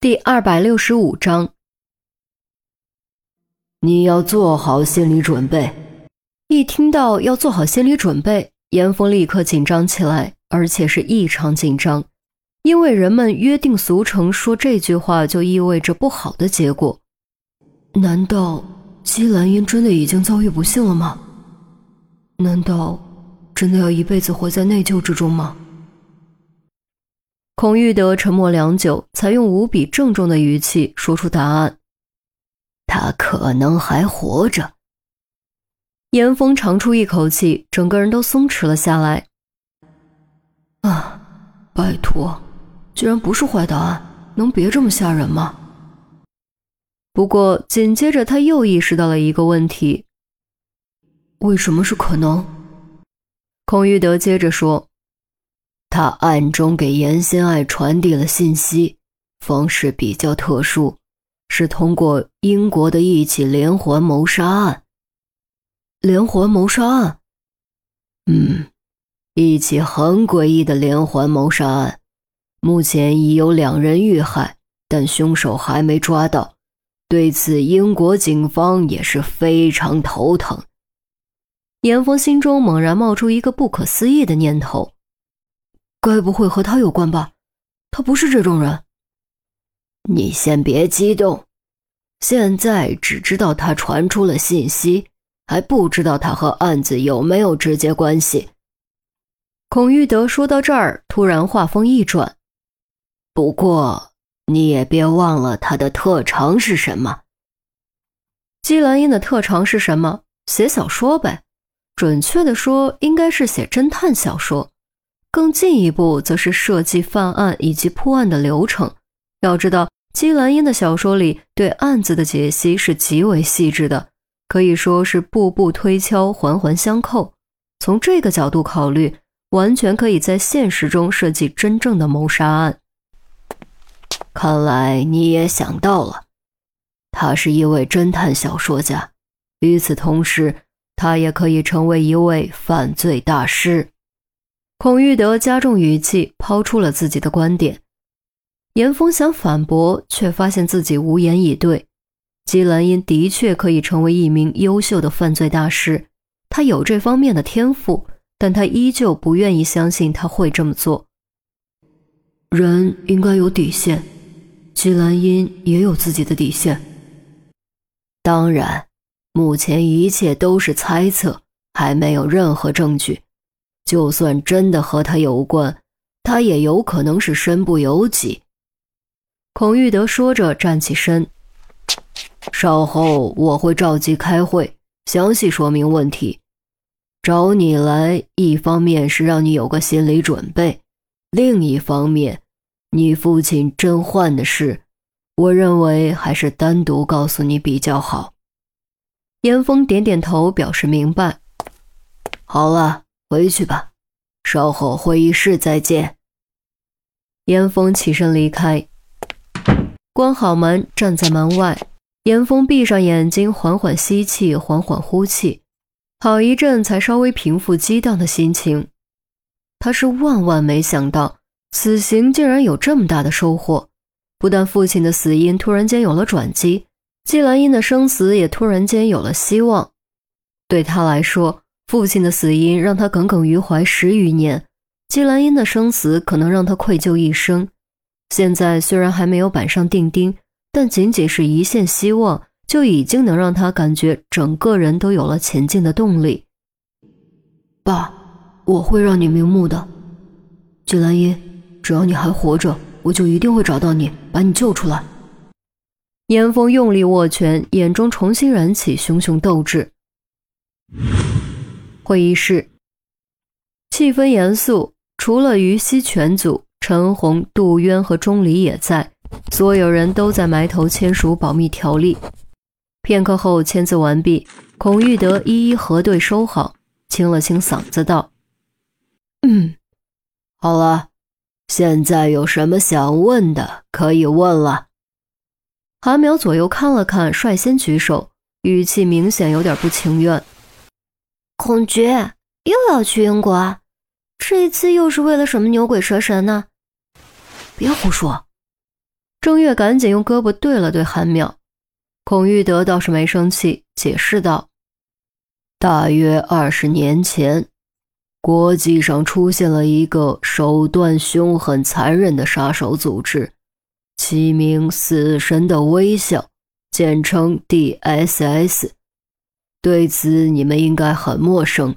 第二百六十五章，你要做好心理准备。一听到要做好心理准备，严峰立刻紧张起来，而且是异常紧张，因为人们约定俗成说这句话就意味着不好的结果。难道姬兰英真的已经遭遇不幸了吗？难道真的要一辈子活在内疚之中吗？孔玉德沉默良久，才用无比郑重的语气说出答案：“他可能还活着。”严峰长出一口气，整个人都松弛了下来。啊，拜托，居然不是坏答案，能别这么吓人吗？不过紧接着他又意识到了一个问题：为什么是可能？孔玉德接着说。他暗中给严心爱传递了信息，方式比较特殊，是通过英国的一起连环谋杀案。连环谋杀案，嗯，一起很诡异的连环谋杀案，目前已有两人遇害，但凶手还没抓到。对此，英国警方也是非常头疼。严峰心中猛然冒出一个不可思议的念头。该不会和他有关吧？他不是这种人。你先别激动，现在只知道他传出了信息，还不知道他和案子有没有直接关系。孔玉德说到这儿，突然话锋一转：“不过你也别忘了他的特长是什么。”姬兰英的特长是什么？写小说呗，准确的说，应该是写侦探小说。更进一步，则是设计犯案以及破案的流程。要知道，姬兰英的小说里对案子的解析是极为细致的，可以说是步步推敲，环环相扣。从这个角度考虑，完全可以在现实中设计真正的谋杀案。看来你也想到了，他是一位侦探小说家，与此同时，他也可以成为一位犯罪大师。孔玉德加重语气，抛出了自己的观点。严峰想反驳，却发现自己无言以对。姬兰英的确可以成为一名优秀的犯罪大师，他有这方面的天赋，但他依旧不愿意相信他会这么做。人应该有底线，姬兰英也有自己的底线。当然，目前一切都是猜测，还没有任何证据。就算真的和他有关，他也有可能是身不由己。孔玉德说着，站起身。稍后我会召集开会，详细说明问题。找你来，一方面是让你有个心理准备，另一方面，你父亲甄焕的事，我认为还是单独告诉你比较好。严峰点点头，表示明白。好了。回去吧，稍后会议室再见。严峰起身离开，关好门，站在门外。严峰闭上眼睛，缓缓吸气，缓缓呼气，好一阵才稍微平复激荡的心情。他是万万没想到，此行竟然有这么大的收获。不但父亲的死因突然间有了转机，季兰英的生死也突然间有了希望。对他来说，父亲的死因让他耿耿于怀十余年，季兰英的生死可能让他愧疚一生。现在虽然还没有板上钉钉，但仅仅是一线希望，就已经能让他感觉整个人都有了前进的动力。爸，我会让你瞑目的，季兰英，只要你还活着，我就一定会找到你，把你救出来。严峰用力握拳，眼中重新燃起熊熊斗志。会议室气氛严肃，除了于西全组，陈红、杜渊和钟离也在，所有人都在埋头签署保密条例。片刻后，签字完毕，孔玉德一一核对收好，清了清嗓子道：“嗯，好了，现在有什么想问的可以问了。”韩淼左右看了看，率先举手，语气明显有点不情愿。孔爵又要去英国，这一次又是为了什么牛鬼蛇神呢？别胡说！郑月赶紧用胳膊对了对韩淼，孔玉德倒是没生气，解释道：“大约二十年前，国际上出现了一个手段凶狠、残忍的杀手组织，其名‘死神的微笑’，简称 DSS。对此你们应该很陌生，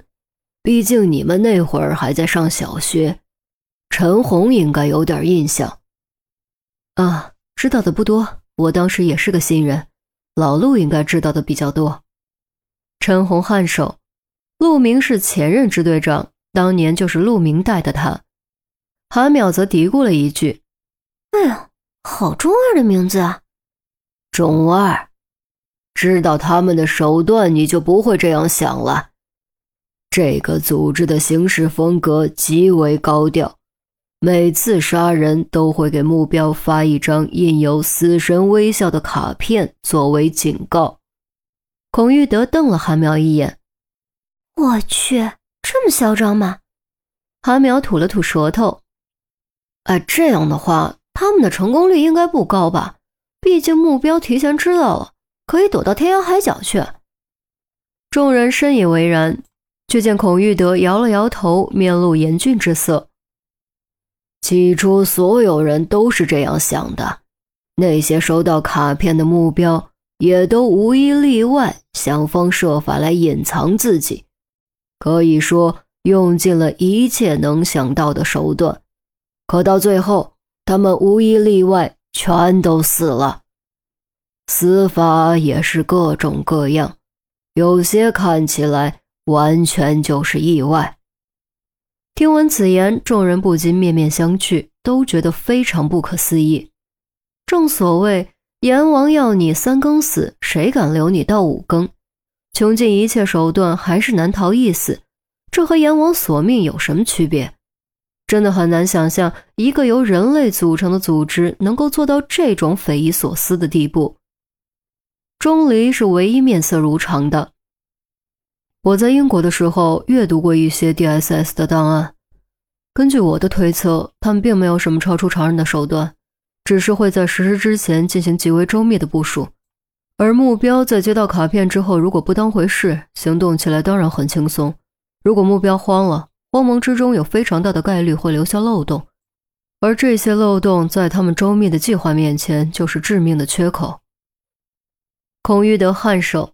毕竟你们那会儿还在上小学。陈红应该有点印象。”啊，知道的不多。我当时也是个新人，老陆应该知道的比较多。陈红颔首，陆明是前任支队长，当年就是陆明带的他。韩淼则嘀咕了一句：“哎呀，好中二的名字啊！”中二，知道他们的手段，你就不会这样想了。这个组织的行事风格极为高调。每次杀人都会给目标发一张印有死神微笑的卡片作为警告。孔玉德瞪了韩苗一眼：“我去，这么嚣张吗？”韩苗吐了吐舌头：“哎，这样的话，他们的成功率应该不高吧？毕竟目标提前知道了，可以躲到天涯海角去。”众人深以为然，却见孔玉德摇了摇头，面露严峻之色。起初，所有人都是这样想的。那些收到卡片的目标，也都无一例外想方设法来隐藏自己，可以说用尽了一切能想到的手段。可到最后，他们无一例外全都死了。死法也是各种各样，有些看起来完全就是意外。听闻此言，众人不禁面面相觑，都觉得非常不可思议。正所谓阎王要你三更死，谁敢留你到五更？穷尽一切手段，还是难逃一死，这和阎王索命有什么区别？真的很难想象，一个由人类组成的组织能够做到这种匪夷所思的地步。钟离是唯一面色如常的。我在英国的时候阅读过一些 DSS 的档案，根据我的推测，他们并没有什么超出常人的手段，只是会在实施之前进行极为周密的部署。而目标在接到卡片之后，如果不当回事，行动起来当然很轻松；如果目标慌了，慌忙之中有非常大的概率会留下漏洞，而这些漏洞在他们周密的计划面前就是致命的缺口。孔玉德颔首，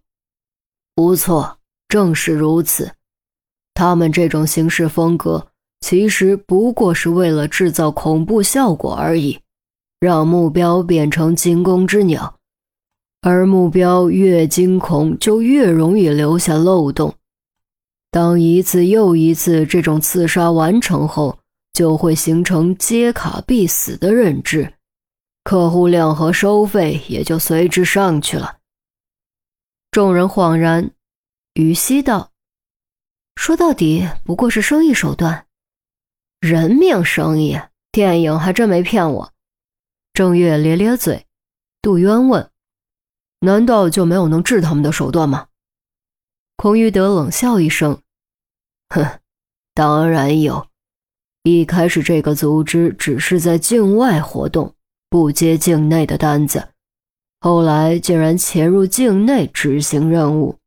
不错。正是如此，他们这种行事风格其实不过是为了制造恐怖效果而已，让目标变成惊弓之鸟，而目标越惊恐，就越容易留下漏洞。当一次又一次这种刺杀完成后，就会形成接卡必死的认知，客户量和收费也就随之上去了。众人恍然。于西道：“说到底不过是生意手段，人命生意，电影还真没骗我。”郑月咧咧嘴。杜渊问：“难道就没有能治他们的手段吗？”孔玉德冷笑一声：“哼，当然有。一开始这个组织只是在境外活动，不接境内的单子，后来竟然潜入境内执行任务。”